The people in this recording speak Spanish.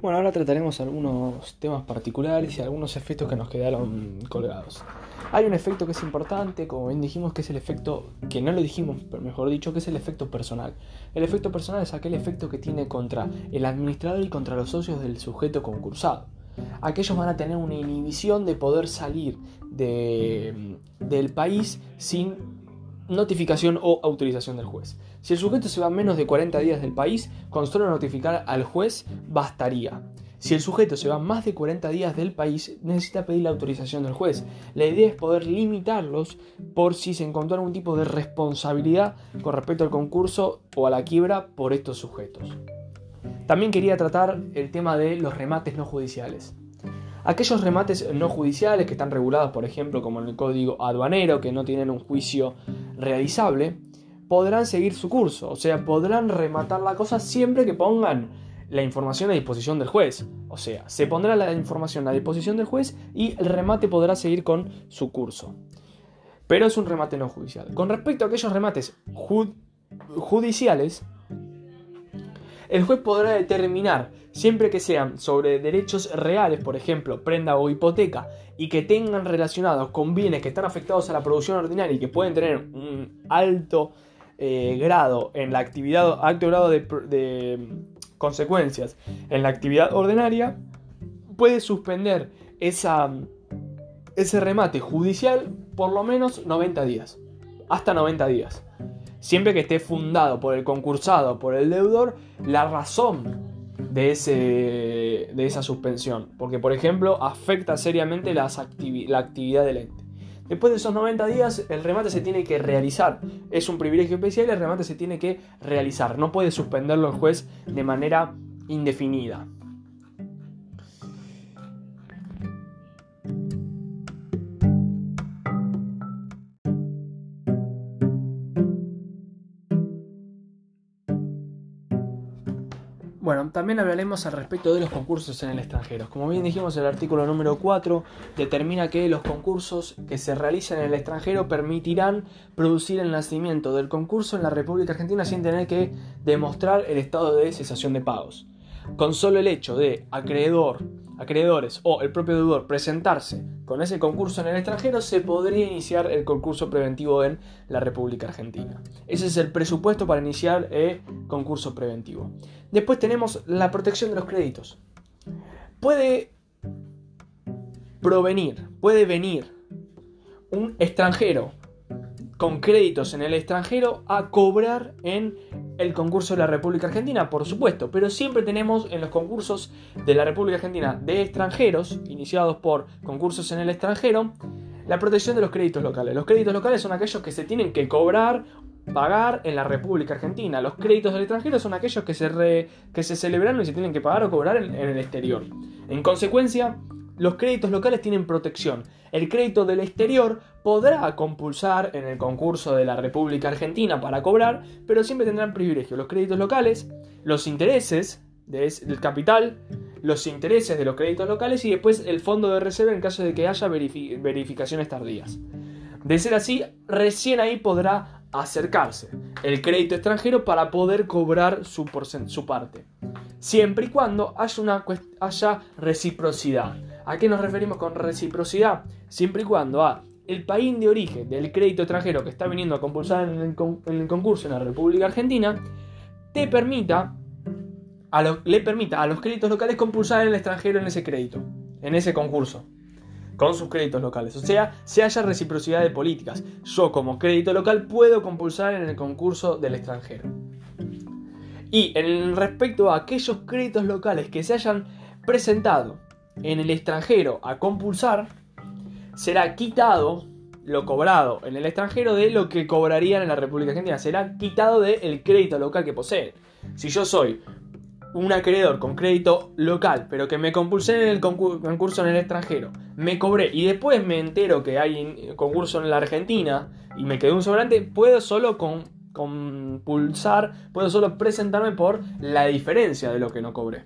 Bueno, ahora trataremos algunos temas particulares y algunos efectos que nos quedaron colgados. Hay un efecto que es importante, como bien dijimos, que es el efecto, que no lo dijimos, pero mejor dicho, que es el efecto personal. El efecto personal es aquel efecto que tiene contra el administrador y contra los socios del sujeto concursado. Aquellos van a tener una inhibición de poder salir del país sin notificación o autorización del juez. Si el sujeto se va menos de 40 días del país, con solo notificar al juez bastaría. Si el sujeto se va más de 40 días del país, necesita pedir la autorización del juez. La idea es poder limitarlos por si se encontró algún tipo de responsabilidad con respecto al concurso o a la quiebra por estos sujetos. También quería tratar el tema de los remates no judiciales. Aquellos remates no judiciales que están regulados, por ejemplo, como en el código aduanero, que no tienen un juicio realizable, podrán seguir su curso, o sea, podrán rematar la cosa siempre que pongan la información a disposición del juez. O sea, se pondrá la información a disposición del juez y el remate podrá seguir con su curso. Pero es un remate no judicial. Con respecto a aquellos remates judiciales, el juez podrá determinar, siempre que sean sobre derechos reales, por ejemplo, prenda o hipoteca, y que tengan relacionados con bienes que están afectados a la producción ordinaria y que pueden tener un alto eh, grado en la actividad, alto grado de, consecuencias en la actividad ordinaria, puede suspender esa, ese remate judicial por lo menos 90 días. Hasta 90 días siempre que esté fundado por el concursado, por el deudor, la razón de, ese, de esa suspensión. Porque, por ejemplo, afecta seriamente la actividad del ente. Después de esos 90 días, el remate se tiene que realizar. Es un privilegio especial el remate se tiene que realizar. No puede suspenderlo el juez de manera indefinida. Bueno, también hablaremos al respecto de los concursos en el extranjero. Como bien dijimos, el artículo número 4 determina que los concursos que se realicen en el extranjero permitirán producir el nacimiento del concurso en la República Argentina sin tener que demostrar el estado de cesación de pagos. Con solo el hecho de acreedor, acreedores o el propio deudor presentarse con ese concurso en el extranjero, se podría iniciar el concurso preventivo en la República Argentina. Ese es el presupuesto para iniciar el concurso preventivo. Después tenemos la protección de los créditos. Puede provenir, puede venir un extranjero con créditos en el extranjero a cobrar en el concurso de la República Argentina, por supuesto, pero siempre tenemos en los concursos de la República Argentina de extranjeros, iniciados por concursos en el extranjero, la protección de los créditos locales. Los créditos locales son aquellos que se tienen que cobrar, pagar en la República Argentina. Los créditos del extranjero son aquellos que se, que se celebran y se tienen que pagar o cobrar en el exterior. En consecuencia, los créditos locales tienen protección. El crédito del exterior podrá compulsar en el concurso de la República Argentina para cobrar, pero siempre tendrán privilegio. Los créditos locales, los intereses del capital, los intereses de los créditos locales y después el fondo de reserva en caso de que haya verificaciones tardías. De ser así, recién ahí podrá acercarse el crédito extranjero para poder cobrar su, parte. Siempre y cuando haya, una, haya reciprocidad. ¿A qué nos referimos con reciprocidad? Siempre y cuando a el país de origen del crédito extranjero que está viniendo a compulsar en el, concurso en la República Argentina te permita le permita a los créditos locales compulsar en el extranjero en ese crédito, en ese concurso, con sus créditos locales. O sea, se haya reciprocidad de políticas. Yo como crédito local puedo compulsar en el concurso del extranjero. Y en respecto a aquellos créditos locales que se hayan presentado en el extranjero a compulsar, será quitado lo cobrado en el extranjero de lo que cobrarían en la República Argentina. Será quitado del crédito local que posee. Si yo soy un acreedor con crédito local, pero que me compulsé en el concurso en el extranjero, me cobré y después me entero que hay concurso en la Argentina y me quedé un sobrante, puedo solo compulsar, puedo solo presentarme por la diferencia de lo que no cobré.